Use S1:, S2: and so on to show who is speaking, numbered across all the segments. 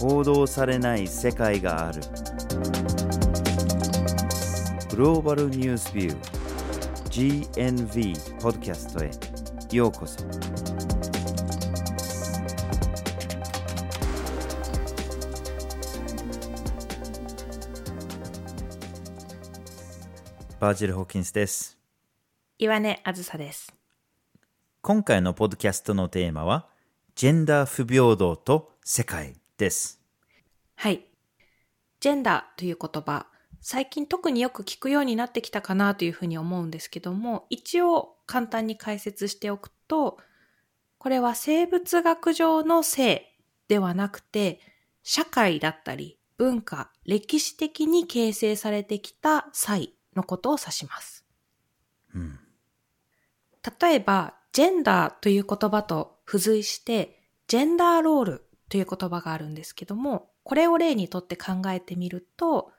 S1: 報道されない世界がある。グローバルニュースビュー GNV ポッドキャストへ。ようこそ。バージル・ホーキンスです。
S2: 岩根あずさです。
S1: 今回のポッドキャストのテーマはジェンダー不平等と世界です
S2: はい。ジェンダーという言葉、最近特によく聞くようになってきたかなというふうに思うんですけども、一応簡単に解説しておくと、これは生物学上の性ではなくて、社会だったり文化、歴史的に形成されてきた際のことを指します。
S1: うん
S2: 例えば、ジェンダーという言葉と付随して、ジェンダーロールという言葉があるんですけども、これを例にとって考えてみると、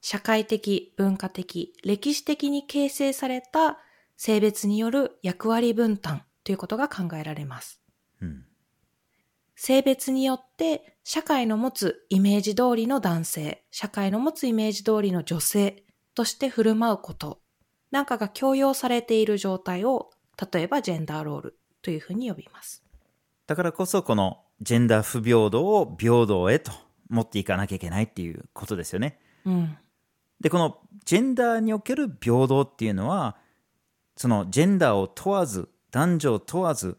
S2: 社会的、文化的、歴史的に形成された性別による役割分担ということが考えられます。
S1: うん
S2: 性別によって社会の持つイメージ通りの男性、社会の持つイメージ通りの女性として振る舞うことなんかが強要されている状態を、例えばジェンダーロールというふうに呼びます。
S1: だからこそこのジェンダー不平等を平等へと持っていかなきゃいけないっていうことですよね。
S2: うん。
S1: で、このジェンダーにおける平等っていうのは、そのジェンダーを問わず、男女を問わず、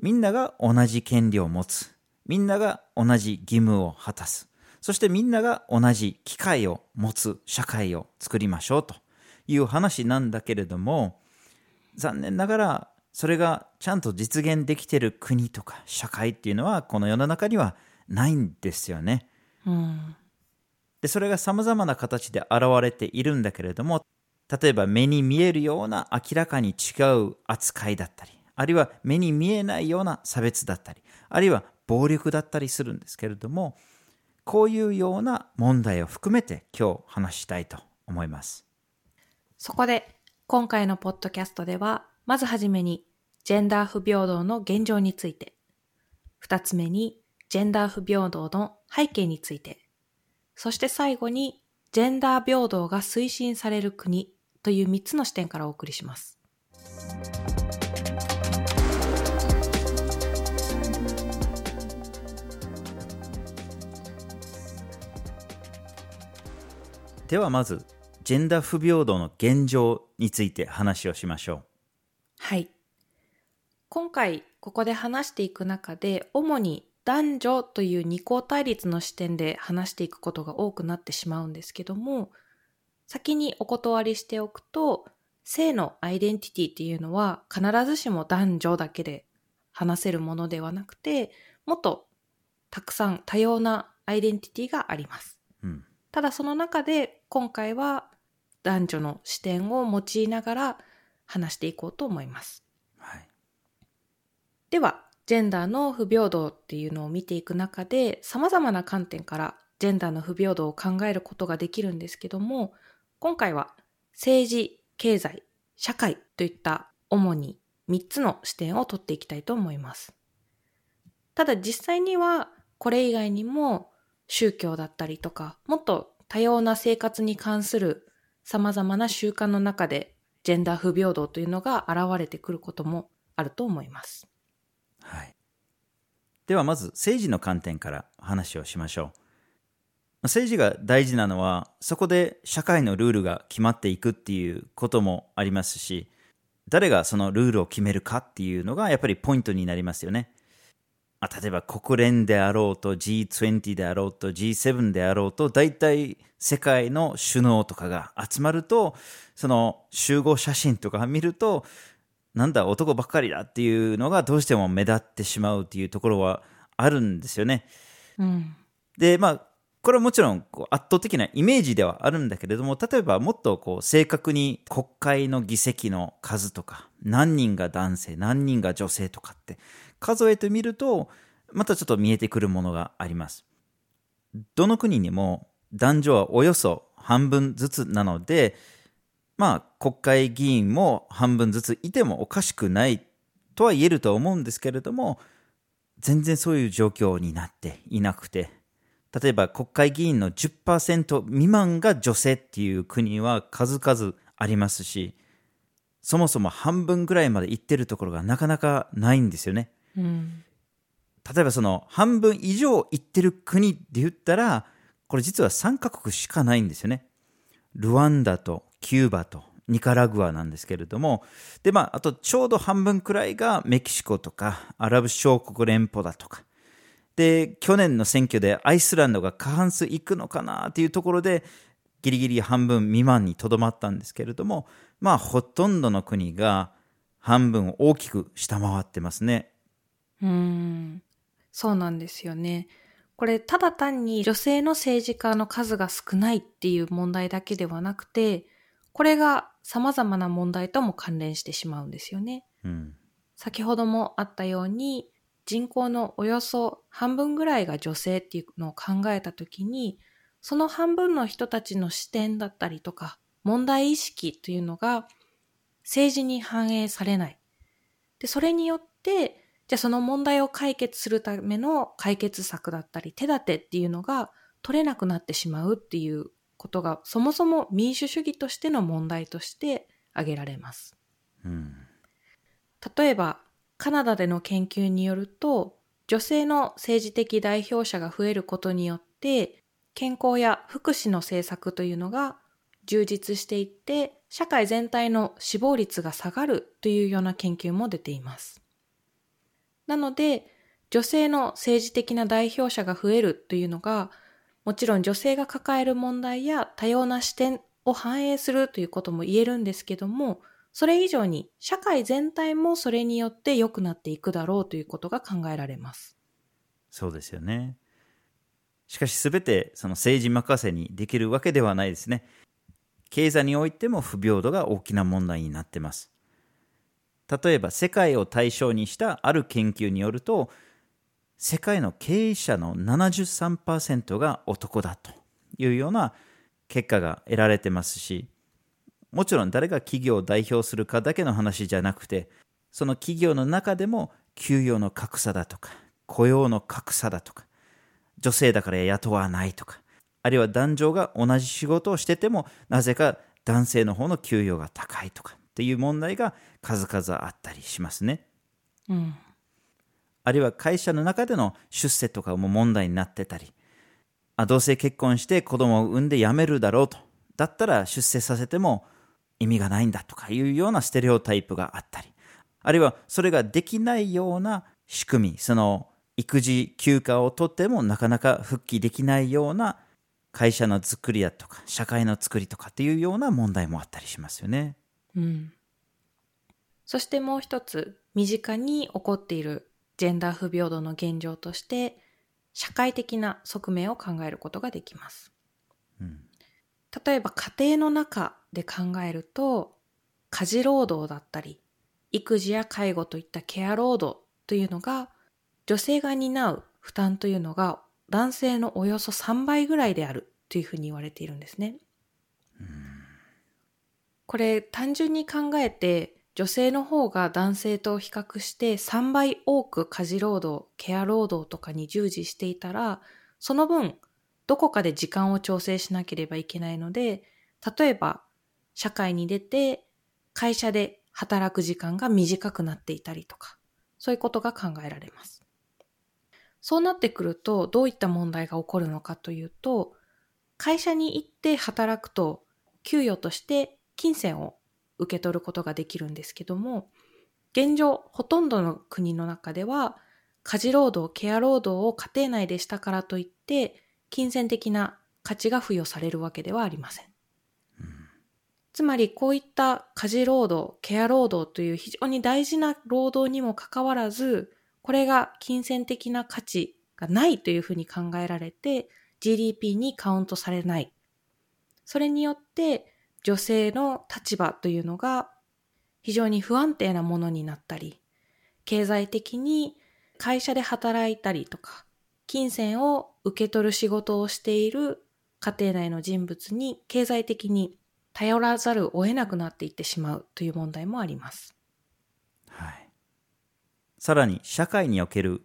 S1: みんなが同じ権利を持つ。みんなが同じ義務を果たす。そしてみんなが同じ機会を持つ社会を作りましょうという話なんだけれども、残念ながらそれがちゃんと実現できている国とか社会っていうのはこの世の中にはないんですよね。
S2: うん。
S1: で、それが様々な形で現れているんだけれども、例えば目に見えるような明らかに違う扱いだったり、あるいは目に見えないような差別だったり、あるいは暴力だったりするんですけれども、こういうような問題を含めて今日話したいと思います。
S2: そこで、今回のポッドキャストでは、まずはじめに、ジェンダー不平等の現状について、二つ目に、ジェンダー不平等の背景について、そして最後に、ジェンダー平等が推進される国という三つの視点からお送りします。
S1: ではまず、ジェンダー不平等の現状について話をしましょう。
S2: はい。今回ここで話していく中で、主に男女という二項対立の視点で話していくことが多くなってしまうんですけども、先にお断りしておくと、性のアイデンティティっていうのは必ずしも男女だけで話せるものではなくて、もっとたくさん多様なアイデンティティがあります。
S1: うん。
S2: ただその中で今回は男女の視点を用いながら話していこうと思います。では、ジェンダーの不平等っていうのを見ていく中で、様々な観点からジェンダーの不平等を考えることができるんですけども、今回は政治、経済、社会といった主に3つの視点を取っていきたいと思います。ただ実際にはこれ以外にも宗教だったりとか、もっと多様な生活に関する様々な習慣の中でジェンダー不平等というのが現れてくることもあると思います。
S1: はい。ではまず政治の観点から話をしましょう。政治が大事なのは、そこで社会のルールが決まっていくっていうこともありますし、誰がそのルールを決めるかっていうのがやっぱりポイントになりますよね。まあ、例えば国連であろうと G20 であろうと G7 であろうと大体世界の首脳とかが集まるとその集合写真とか見るとなんだ男ばっかりだっていうのがどうしても目立ってしまうっていうところはあるんですよね。
S2: うん。
S1: でまあこれはもちろんこう圧倒的なイメージではあるんだけれども例えばもっとこう正確に国会の議席の数とか何人が男性何人が女性とかって数えてみるとまたちょっと見えてくるものがあります。どの国にも男女はおよそ半分ずつなのでまあ国会議員も半分ずついてもおかしくないとは言えると思うんですけれども全然そういう状況になっていなくて例えば国会議員の10%未満が女性っていう国は数々ありますし、そもそも半分ぐらいまで行ってるところがなかなかないんですよね。
S2: うん。
S1: 例えばその半分以上行ってる国で言ったら、これ実は3カ国しかないんですよね。ルワンダとキューバとニカラグアなんですけれども、で、まあ、あとちょうど半分くらいがメキシコとかアラブ小国連邦だとか。で、去年の選挙でアイスランドが過半数いくのかなっていうところで、ギリギリ半分未満にとどまったんですけれども、まあ、ほとんどの国が半分を大きく下回ってますね。
S2: うん。そうなんですよね。これ、ただ単に女性の政治家の数が少ないっていう問題だけではなくて、これが様々な問題とも関連してしまうんですよね。
S1: うん。
S2: 先ほどもあったように、人口のおよそ半分ぐらいが女性っていうのを考えたときに、その半分の人たちの視点だったりとか、問題意識というのが政治に反映されない。で、それによって、じゃあその問題を解決するための解決策だったり手立てっていうのが取れなくなってしまうっていうことがそもそも民主主義としての問題として挙げられます。
S1: うん。
S2: 例えばカナダでの研究によると女性の政治的代表者が増えることによって健康や福祉の政策というのが充実していって社会全体の死亡率が下がるというような研究も出ています。なので女性の政治的な代表者が増えるというのがもちろん女性が抱える問題や多様な視点を反映するということも言えるんですけどもそれ以上に社会全体もそれによって良くなっていくだろうということが考えられます。
S1: そうですよね。しかし全てその政治任せにできるわけではないですね。経済においても不平等が大きな問題になってます。例えば世界を対象にしたある研究によると、世界の経営者の73%が男だというような結果が得られてますし、もちろん誰が企業を代表するかだけの話じゃなくて、その企業の中でも給与の格差だとか、雇用の格差だとか、女性だから雇わないとか、あるいは男女が同じ仕事をしてても、なぜか男性の方の給与が高いとかっていう問題が数々あったりしますね。
S2: うん。
S1: あるいは会社の中での出世とかも問題になってたり、あ同性結婚して子供を産んで辞めるだろうと。だったら出世させても意味がないんだとかいうようなステレオタイプがあったり、あるいはそれができないような仕組み、その育児休暇を取ってもなかなか復帰できないような会社の作りだとか社会の作りとかっていうような問題もあったりしますよね。
S2: うん。そしてもう一つ、身近に起こっているジェンダー不平等の現状として、社会的な側面を考えることができます。
S1: うん
S2: 例えば家庭の中で考えると、家事労働だったり、育児や介護といったケア労働というのが、女性が担う負担というのが男性のおよそ3倍ぐらいであるというふうに言われているんですね。これ単純に考えて女性の方が男性と比較して3倍多く家事労働、ケア労働とかに従事していたら、その分どこかで時間を調整しなければいけないので、例えば社会に出て会社で働く時間が短くなっていたりとか、そういうことが考えられます。そうなってくるとどういった問題が起こるのかというと、会社に行って働くと給与として金銭を受け取ることができるんですけども、現状ほとんどの国の中では家事労働、ケア労働を家庭内でしたからといって金銭的な価値が付与されるわけではありません。つまりこういった家事労働、ケア労働という非常に大事な労働にもかかわらず、これが金銭的な価値がないというふうに考えられて GDP にカウントされない。それによって女性の立場というのが非常に不安定なものになったり、経済的に会社で働いたりとか、金銭を受け取る仕事をしている家庭内の人物に経済的に頼らざるを得なくなっていってしまうという問題もあります。
S1: はい。さらに社会における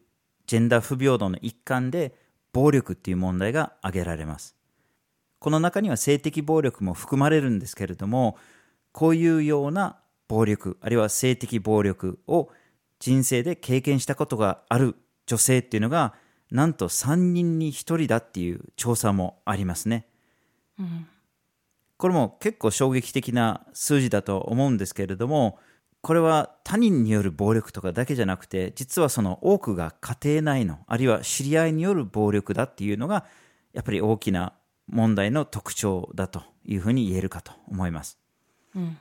S1: ジェンダー不平等の一環で暴力っていう問題が挙げられます。この中には性的暴力も含まれるんですけれども、こういうような暴力、あるいは性的暴力を人生で経験したことがある女性っていうのが、なんと3人に1人だっていう調査もありますね。うん、これも結構衝撃的な数字だと思うんですけれども、これは他人による暴力とかだけじゃなくて、実はその多くが家庭内の、あるいは知り合いによる暴力だっていうのが、やっぱり大きな問題の特徴だというふうに言えるかと思います。うん、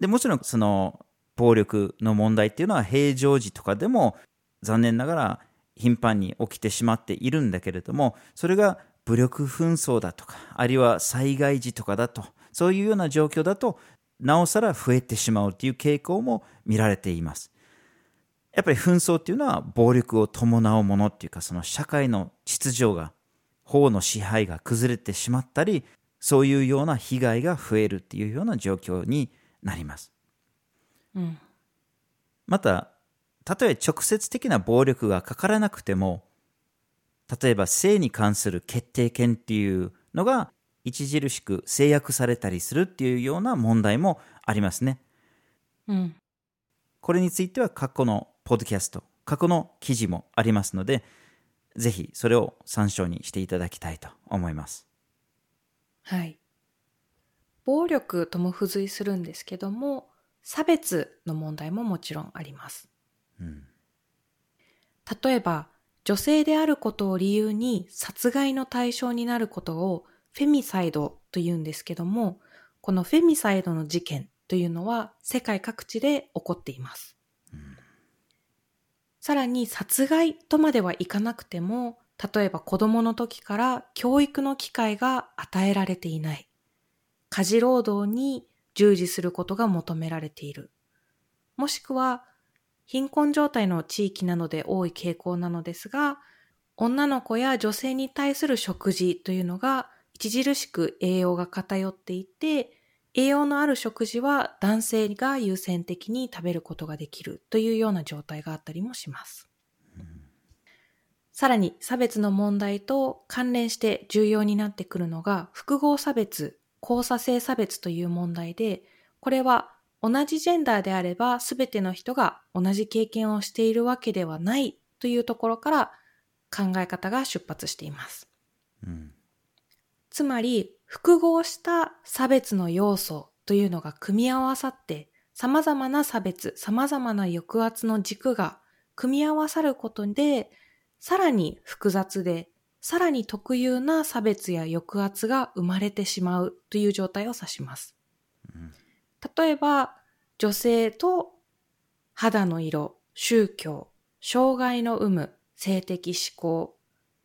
S1: でもちろんその暴力の問題っていうのは平常時とかでも残念ながら頻繁に起きてしまっているんだけれどもそれが武力紛争だとかあるいは災害時とかだとそういうような状況だとなおさら増えてしまうという傾向も見られています。やっぱり紛争っていうのは暴力を伴うものっていうかその社会の秩序が法の支配が崩れてしまったりそういうような被害が増えるっていうような状況になります。うん、またたとえ直接的な暴力がかからなくても例えば性に関する決定権っていうのが著しく制約されたりするっていうような問題もありますね。うん、これについては過去のポッドキャスト、過去の記事もありますので、ぜひそれを参照にしていただきたいと思います。
S2: はい。暴力とも付随するんですけども、差別の問題ももちろんあります。うん、例えば、女性であることを理由に殺害の対象になることをフェミサイドと言うんですけども、このフェミサイドの事件というのは世界各地で起こっています。さらに殺害とまではいかなくても、例えば子供の時から教育の機会が与えられていない。家事労働に従事することが求められている。もしくは、貧困状態の地域なので多い傾向なのですが、女の子や女性に対する食事というのが著しく栄養が偏っていて、栄養のある食事は男性が優先的に食べることができるというような状態があったりもします。さらに差別の問題と関連して重要になってくるのが複合差別、交差性差別という問題で、これは同じジェンダーであれば全ての人が同じ経験をしているわけではないというところから考え方が出発しています。うん、つまり複合した差別の要素というのが組み合わさって様々な差別、様々な抑圧の軸が組み合わさることでさらに複雑で、さらに特有な差別や抑圧が生まれてしまうという状態を指します。例えば、女性と肌の色、宗教、障害の有無、性的思考、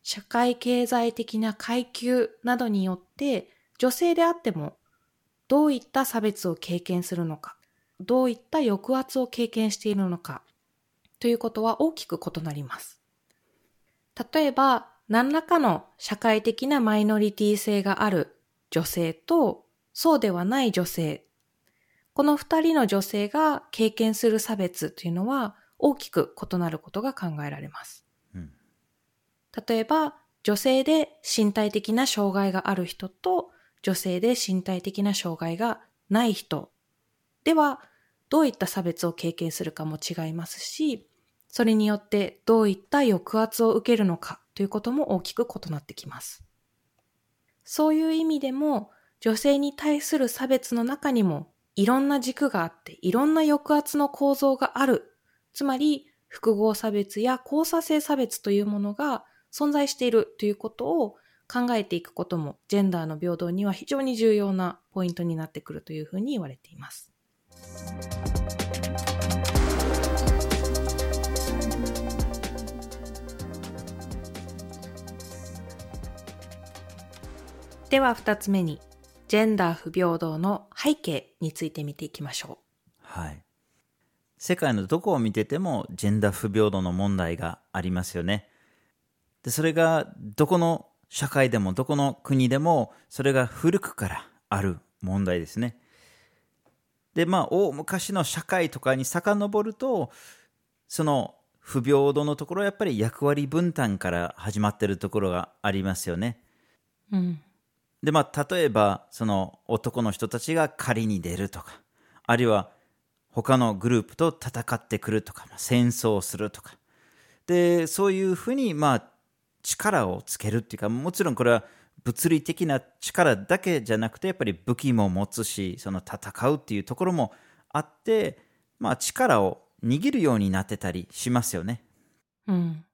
S2: 社会経済的な階級などによって女性であってもどういった差別を経験するのか、どういった抑圧を経験しているのかということは大きく異なります。例えば、何らかの社会的なマイノリティ性がある女性と、そうではない女性。この二人の女性が経験する差別というのは大きく異なることが考えられます。うん、例えば、女性で身体的な障害がある人と女性で身体的な障害がない人では、どういった差別を経験するかも違いますし、それによってどういった抑圧を受けるのかということも大きく異なってきます。そういう意味でも女性に対する差別の中にもいろんな軸があっていろんな抑圧の構造がある。つまり複合差別や交差性差別というものが存在しているということを考えていくこともジェンダーの平等には非常に重要なポイントになってくるというふうに言われています。では二つ目に、ジェンダー不平等の背景について見ていきましょ
S1: う。はい。世界のどこを見ててもジェンダー不平等の問題がありますよね。で、それがどこの社会でもどこの国でもそれが古くからある問題ですね。で、まあ、大昔の社会とかに遡ると、その不平等のところはやっぱり役割分担から始まってるところがありますよね。
S2: うん。
S1: で、まあ、例えば、その男の人たちが狩りに出るとか、あるいは他のグループと戦ってくるとか、まあ、戦争をするとか。で、そういうふうに、まあ、力をつけるっていうか、もちろんこれは物理的な力だけじゃなくて、やっぱり武器も持つし、その戦うっていうところもあって、まあ、力を握るようになってたりしますよね。
S2: うん。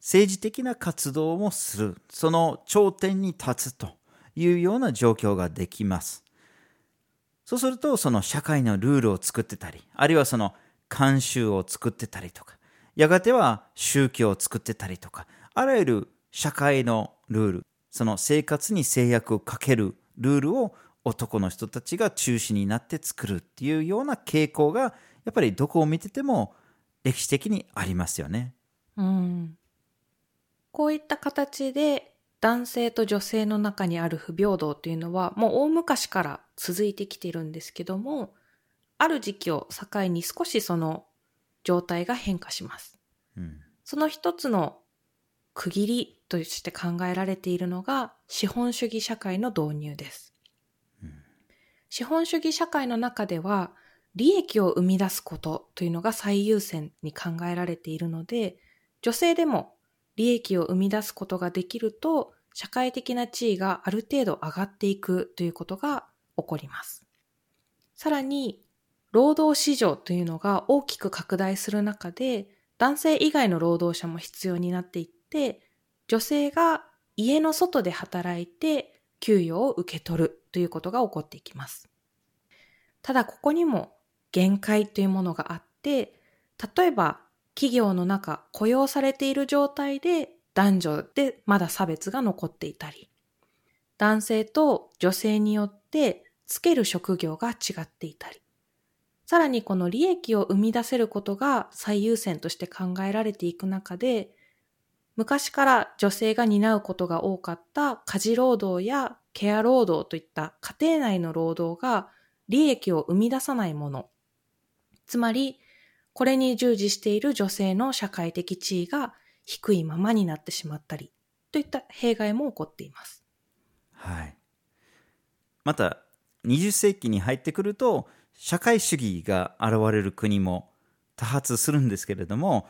S1: 政治的な活動もする。その頂点に立つというような状況ができます。そうすると、その社会のルールを作ってたり、あるいはその慣習を作ってたりとか、やがては宗教を作ってたりとか、あらゆる社会のルール、その生活に制約をかけるルールを男の人たちが中心になって作るっていうような傾向が、やっぱりどこを見てても歴史的にありますよね。
S2: うん。こういった形で男性と女性の中にある不平等というのはもう大昔から続いてきているんですけども、ある時期を境に少しその状態が変化します。
S1: うん
S2: その一つの区切りとして考えられているのが資本主義社会の導入です。資本主義社会の中では利益を生み出すことというのが最優先に考えられているので、女性でも利益を生み出すことができると社会的な地位がある程度上がっていくということが起こります。さらに、労働市場というのが大きく拡大する中で、男性以外の労働者も必要になっていって、女性が家の外で働いて給与を受け取るということが起こっていきます。ただここにも限界というものがあって、例えば企業の中雇用されている状態で男女でまだ差別が残っていたり、男性と女性によってつける職業が違っていたり、さらにこの利益を生み出せることが最優先として考えられていく中で、昔から女性が担うことが多かった家事労働やケア労働といった家庭内の労働が利益を生み出さないもの。つまり、これに従事している女性の社会的地位が低いままになってしまったり、といった弊害も起こっています。
S1: はい。また、20世紀に入ってくると、社会主義が現れる国も多発するんですけれども、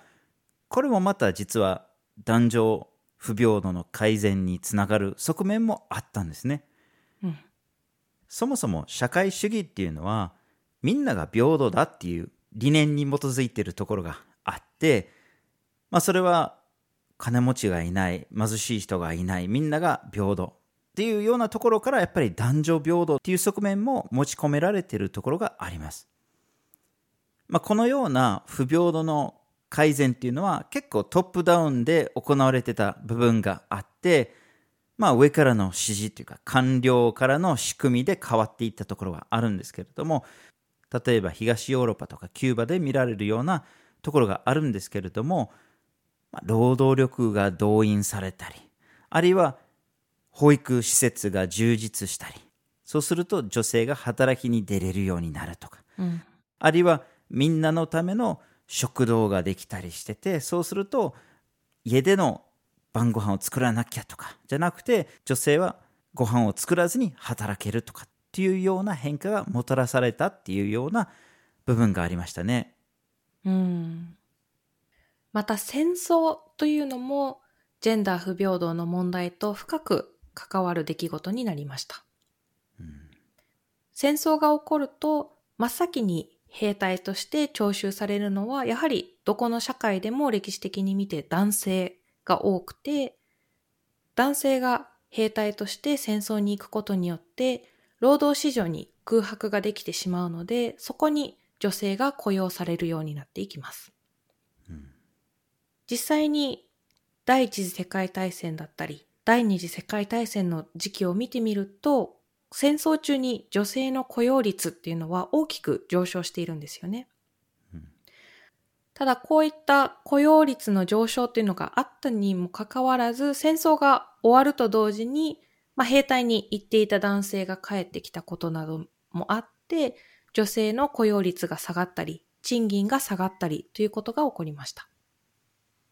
S1: これもまた実は男女不平等の改善につながる側面もあったんですね。
S2: うん。
S1: そもそも社会主義っていうのは、みんなが平等だっていう理念に基づいているところがあって、まあそれは金持ちがいない、貧しい人がいない、みんなが平等っていうようなところからやっぱり男女平等っていう側面も持ち込められているところがあります。まあこのような不平等の改善っていうのは結構トップダウンで行われてた部分があって、まあ上からの指示というか官僚からの仕組みで変わっていったところがあるんですけれども、例えば東ヨーロッパとかキューバで見られるようなところがあるんですけれども、まあ労働力が動員されたり、あるいは保育施設が充実したり、そうすると女性が働きに出れるようになるとか、
S2: うん。
S1: あるいはみんなのための食堂ができたりしてて、そうすると家での晩ご飯を作らなきゃとか、じゃなくて女性はご飯を作らずに働けるとかっていうような変化がもたらされたっていうような部分がありましたね。
S2: うん。また戦争というのもジェンダー不平等の問題と深く関わる出来事になりました。戦争が起こると真っ先に兵隊として徴収されるのはやはりどこの社会でも歴史的に見て男性が多くて男性が兵隊として戦争に行くことによって労働市場に空白ができてしまうのでそこに女性が雇用されるようになっていきます。実際に第一次世界大戦だったり第二次世界大戦の時期を見てみると戦争中に女性の雇用率っていうのは大きく上昇しているんですよね。ただこういった雇用率の上昇っていうのがあったにもかかわらず戦争が終わると同時に、まあ、兵隊に行っていた男性が帰ってきたことなどもあって女性の雇用率が下がったり賃金が下がったりということが起こりました。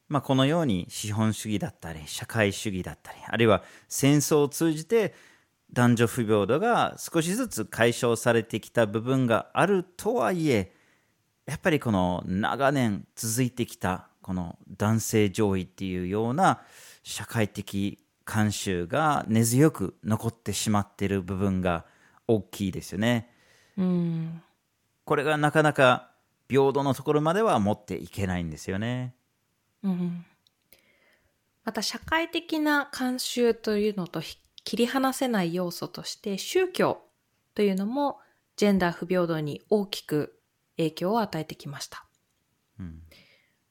S1: まあ、このように資本主義だったり社会主義だったりあるいは戦争を通じて男女不平等が少しずつ解消されてきた部分があるとはいえやっぱりこの長年続いてきたこの男性上位っていうような社会的慣習が根強く残ってしまっている部分が大きいですよね。
S2: うん。
S1: これがなかなか平等のところまでは持っていけないんですよね。
S2: うん。また社会的な慣習というのとひ切り離せない要素として宗教というのもジェンダー不平等に大きく影響を与えてきました。
S1: うん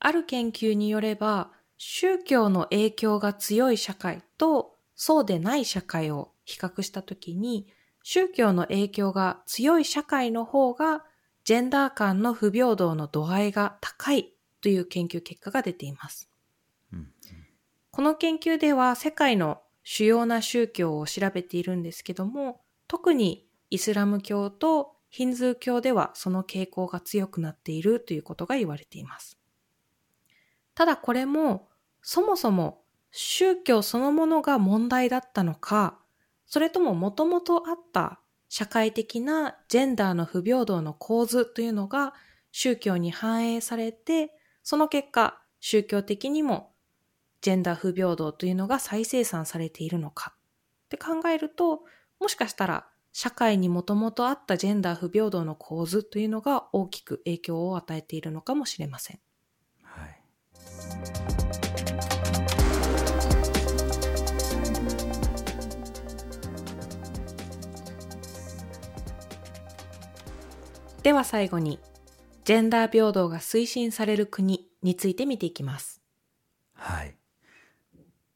S2: ある研究によれば宗教の影響が強い社会とそうでない社会を比較したときに宗教の影響が強い社会の方がジェンダー間の不平等の度合いが高いという研究結果が出ています。
S1: うん
S2: この研究では世界の主要な宗教を調べているんですけども、特にイスラム教とヒンズー教ではその傾向が強くなっているということが言われています。ただこれもそもそも宗教そのものが問題だったのか、それとももともとあった社会的なジェンダーの不平等の構図というのが宗教に反映されて、その結果宗教的にもジェンダー不平等というのが再生産されているのかって考えると、もしかしたら社会にもともとあったジェンダー不平等の構図というのが大きく影響を与えているのかもしれません。
S1: はい
S2: では最後に、ジェンダー平等が推進される国について見ていきます。
S1: はい。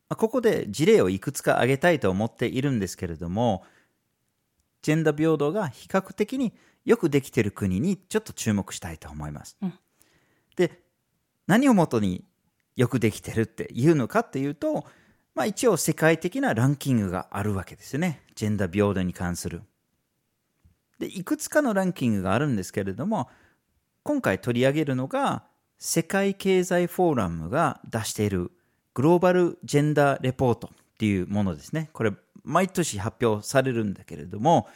S1: まあここで事例をいくつか挙げたいと思っているんですけれども、ジェンダー平等が比較的によくできている国にちょっと注目したいと思います。
S2: うん
S1: で、何をもとによくできてるっていうのかっていうと、まあ一応世界的なランキングがあるわけですよね。ジェンダー平等に関する。で、いくつかのランキングがあるんですけれども、今回取り上げるのが、世界経済フォーラムが出しているグローバルジェンダーレポートっていうものですね。これ、毎年発表されるんだけれども、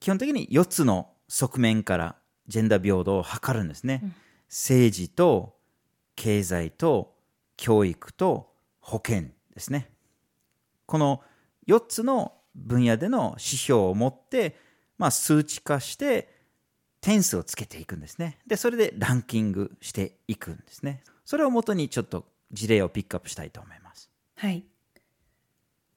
S1: 基本的に4つの側面からジェンダー平等を測るんですね。政治と経済と教育と保険ですね。この4つの分野での指標を持って、まあ、数値化して点数をつけていくんですね。で、それでランキングしていくんですね。それをもとにちょっと事例をピックアップしたいと思います。
S2: はい。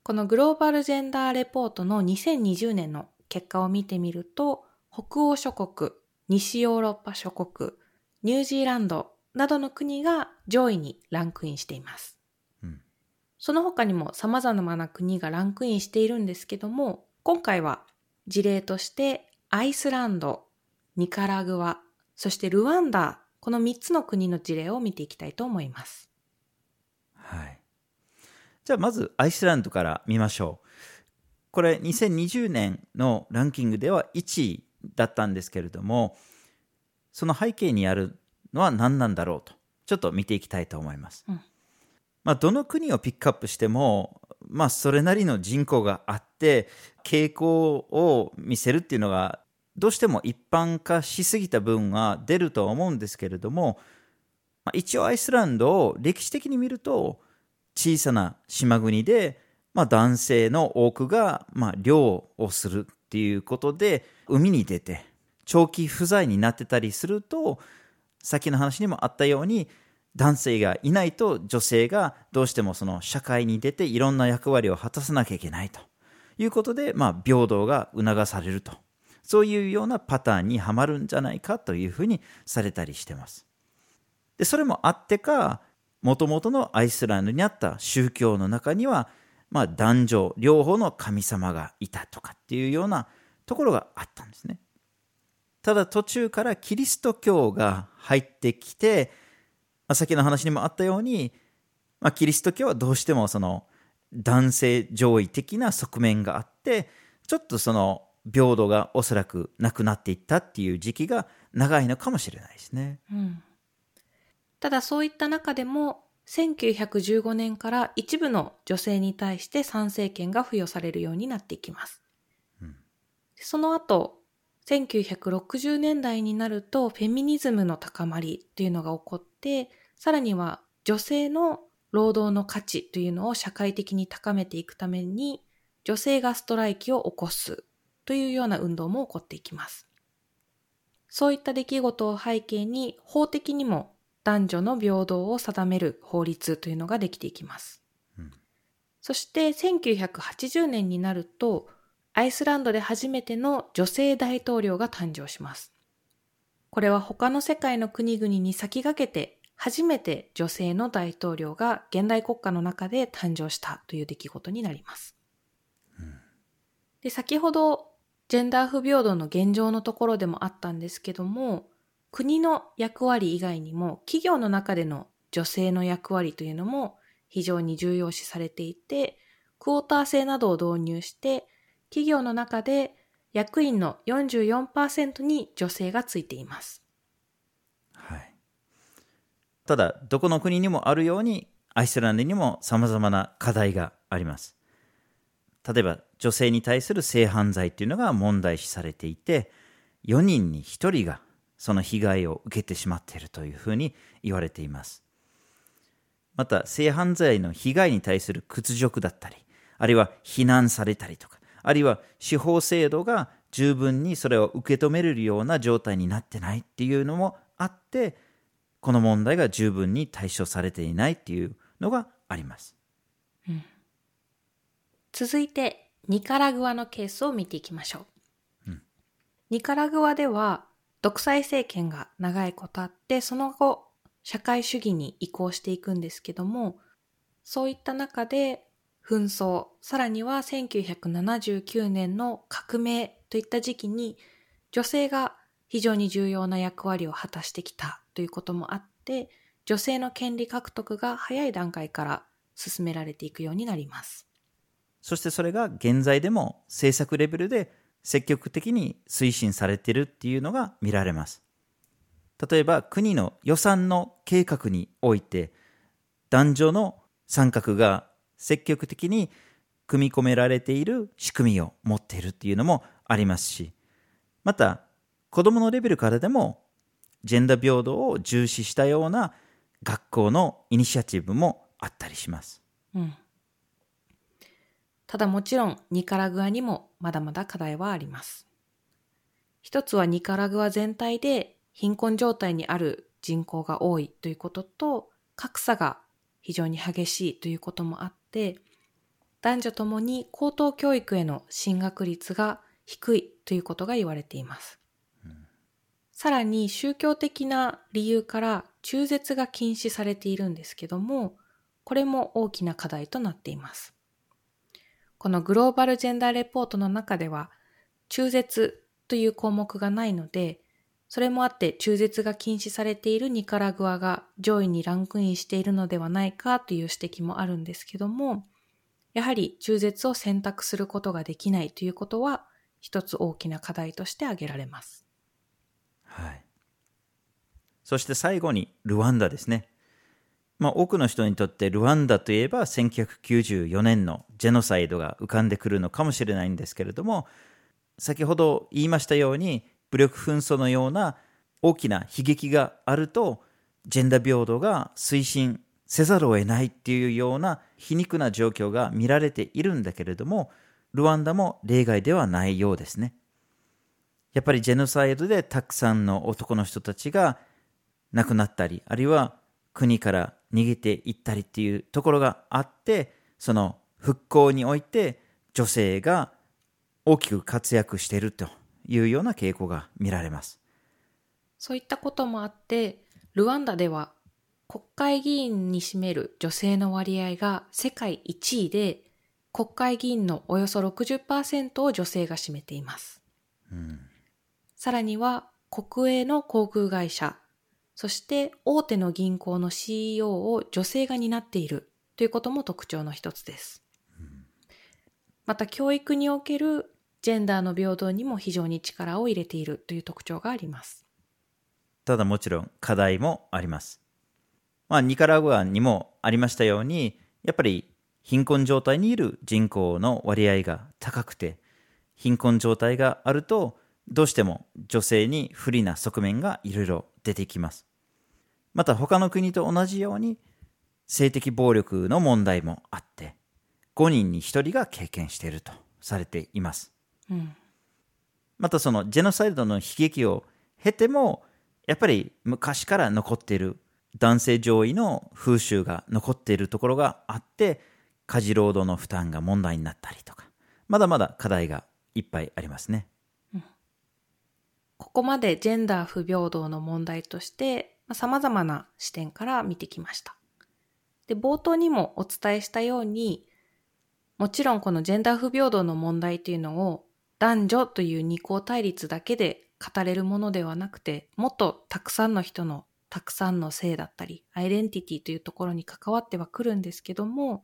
S2: このグローバルジェンダーレポートの2020年の結果を見てみると、北欧諸国、西ヨーロッパ諸国、ニュージーランドなどの国が上位にランクインしています。
S1: うん
S2: その他にも様々な国がランクインしているんですけども、今回は事例としてアイスランド、ニカラグア、そしてルワンダ、この3つの国の事例を見ていきたいと思います。
S1: はい。じゃあまずアイスランドから見ましょう。これ2020年のランキングでは1位だったんですけれども、その背景にあるのは何なんだろうと、ちょっと見ていきたいと思います。
S2: うん
S1: まあ、どの国をピックアップしても、まあ、それなりの人口があって、傾向を見せるっていうのが、どうしても一般化しすぎた分は出るとは思うんですけれども、まあ、一応アイスランドを歴史的に見ると、小さな島国で、まあ、男性の多くが、まあ、漁をするっていうことで、海に出て、長期不在になってたりすると、さっきの話にもあったように、男性がいないと女性がどうしてもその社会に出ていろんな役割を果たさなきゃいけないということで、まあ、平等が促されると。そういうようなパターンにはまるんじゃないかというふうにされたりしてます。で、それもあってか、もともとのアイスランドにあった宗教の中には、まあ男女両方の神様がいたとかっていうようなところがあったんですね。ただ途中からキリスト教が入ってきて、まあ、先の話にもあったように、まあ、キリスト教はどうしてもその男性上位的な側面があって、ちょっとその平等がおそらくなくなっていったっていう時期が長いのかもしれないですね。
S2: うんただそういった中でも1915年から一部の女性に対して参政権が付与されるようになっていきます。
S1: うん
S2: その後、1960年代になるとフェミニズムの高まりというのが起こって、さらには女性の労働の価値というのを社会的に高めていくために、女性がストライキを起こすというような運動も起こっていきます。そういった出来事を背景に法的にも男女の平等を定める法律というのができていきます。
S1: うん
S2: そして1980年になるとアイスランドで初めての女性大統領が誕生します。これは他の世界の国々に先駆けて初めて女性の大統領が現代国家の中で誕生したという出来事になります。で、先ほどジェンダー不平等の現状のところでもあったんですけども、国の役割以外にも企業の中での女性の役割というのも非常に重要視されていて、クォーター制などを導入して、企業の中で役員の44%に女性がついています。
S1: はい。ただ、どこの国にもあるように、アイスランドにも様々な課題があります。例えば、女性に対する性犯罪というのが問題視されていて、4人に1人がその被害を受けてしまっているというふうに言われています。また、性犯罪の被害に対する屈辱だったり、あるいは非難されたりとか、あるいは司法制度が十分にそれを受け止めるような状態になってないっていうのもあって、この問題が十分に対処されていないっていうのがあります。
S2: 続いて、ニカラグアのケースを見ていきましょう。ニカラグアでは、独裁政権が長いことあって、その後、社会主義に移行していくんですけども、そういった中で、紛争、さらには1979年の革命といった時期に、女性が非常に重要な役割を果たしてきたということもあって、女性の権利獲得が早い段階から進められていくようになります。
S1: そしてそれが現在でも政策レベルで積極的に推進されているっていうのが見られます。例えば国の予算の計画において男女の参画が積極的に組み込められている仕組みを持っているっていうのもありますし、また子供のレベルからでもジェンダー平等を重視したような学校のイニシアチブもあったりします。
S2: うん。ただもちろんニカラグアにもまだまだ課題はあります。一つはニカラグア全体で貧困状態にある人口が多いということと格差が非常に激しいということもあって男女ともに高等教育への進学率が低いということが言われています。さらに宗教的な理由から中絶が禁止されているんですけども、これも大きな課題となっています。このグローバルジェンダーレポートの中では、中絶という項目がないので、それもあって中絶が禁止されているニカラグアが上位にランクインしているのではないかという指摘もあるんですけども、やはり中絶を選択することができないということは、一つ大きな課題として挙げられます。
S1: はい。そして最後にルワンダですね。まあ、多くの人にとってルワンダといえば1994年のジェノサイドが浮かんでくるのかもしれないんですけれども先ほど言いましたように武力紛争のような大きな悲劇があるとジェンダー平等が推進せざるを得ないっていうような皮肉な状況が見られているんだけれどもルワンダも例外ではないようですね。やっぱりジェノサイドでたくさんの男の人たちが亡くなったり、あるいは国から逃げていったりっていうところがあって、その復興において女性が大きく活躍しているというような傾向が見られます。
S2: そういったこともあって、ルワンダでは国会議員に占める女性の割合が世界1位で、国会議員のおよそ60%を女性が占めています。さらには国営の航空会社、そして大手の銀行の CEO を女性が担っているということも特徴の一つです。また教育におけるジェンダーの平等にも非常に力を入れているという特徴があります。
S1: ただもちろん課題もあります。まあ、ニカラグアにもありましたように、やっぱり貧困状態にいる人口の割合が高くて、貧困状態があると、どうしても女性に不利な側面がいろいろ出てきます。また他の国と同じように性的暴力の問題もあって、5人に1人が経験しているとされています。うん、またそのジェノサイドの悲劇を経ても、やっぱり昔から残っている男性上位の風習が残っているところがあって、家事労働の負担が問題になったりとか、まだまだ課題がいっぱいありますね。
S2: ここまでジェンダー不平等の問題として、様々な視点から見てきました。で、冒頭にもお伝えしたように、もちろんこのジェンダー不平等の問題というのを男女という二項対立だけで語れるものではなくて、もっとたくさんの人のたくさんの性だったり、アイデンティティというところに関わってはくるんですけども、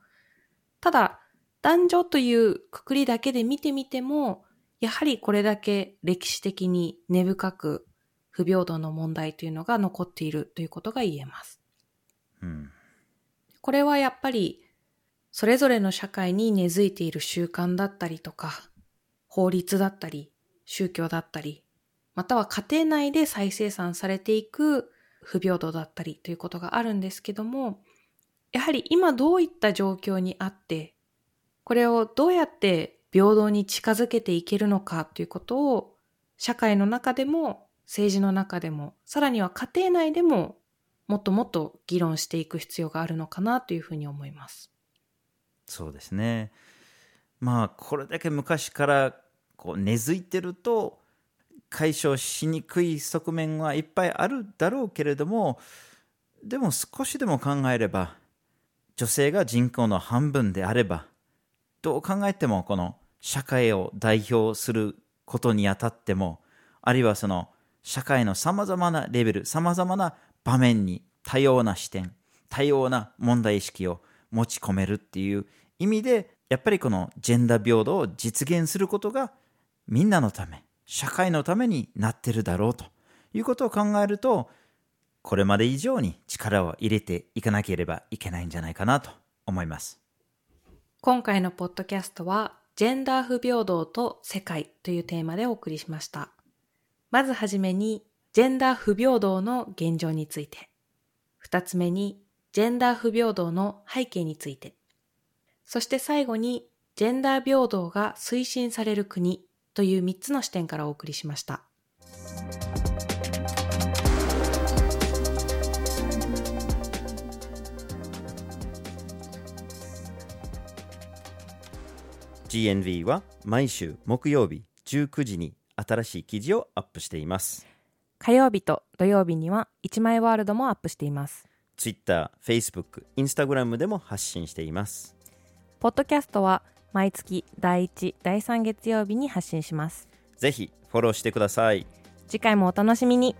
S2: ただ、男女というくくりだけで見てみても、やはりこれだけ歴史的に根深く不平等の問題というのが残っているということが言えます。うん、これはやっぱりそれぞれの社会に根付いている習慣だったりとか、法律だったり、宗教だったり、または家庭内で再生産されていく不平等だったりということがあるんですけども、やはり今どういった状況にあって、これをどうやって平等に近づけていけるのかということを、社会の中でも政治の中でも、さらには家庭内でも、もっともっと議論していく必要があるのかなというふうに思います。
S1: そうですね。まあ、これだけ昔からこう根付いてると、解消しにくい側面はいっぱいあるだろうけれども、でも少しでも考えれば、女性が人口の半分であれば、どう考えてもこの社会を代表することにあたっても、あるいはその社会のさまざまなレベル、さまざまな場面に多様な視点、多様な問題意識を持ち込めるっていう意味で、やっぱりこのジェンダー平等を実現することがみんなのため、社会のためになってるだろうということを考えると、これまで以上に力を入れていかなければいけないんじゃないかなと思います。
S2: 今回のポッドキャストは、ジェンダー不平等と世界というテーマでお送りしました。まずはじめに、ジェンダー不平等の現状について。二つ目に、ジェンダー不平等の背景について。そして最後に、ジェンダー平等が推進される国という三つの視点からお送りしました。
S1: GNV は毎週木曜日19時に新しい記事をアップしています。
S2: 火曜日と土曜日には1枚ワールドもアップしています。
S1: Twitter、Facebook、Instagram でも発信しています。
S2: ポッドキャストは毎月第1、第3月曜日に発信します。
S1: ぜひフォローしてください。
S2: 次回もお楽しみに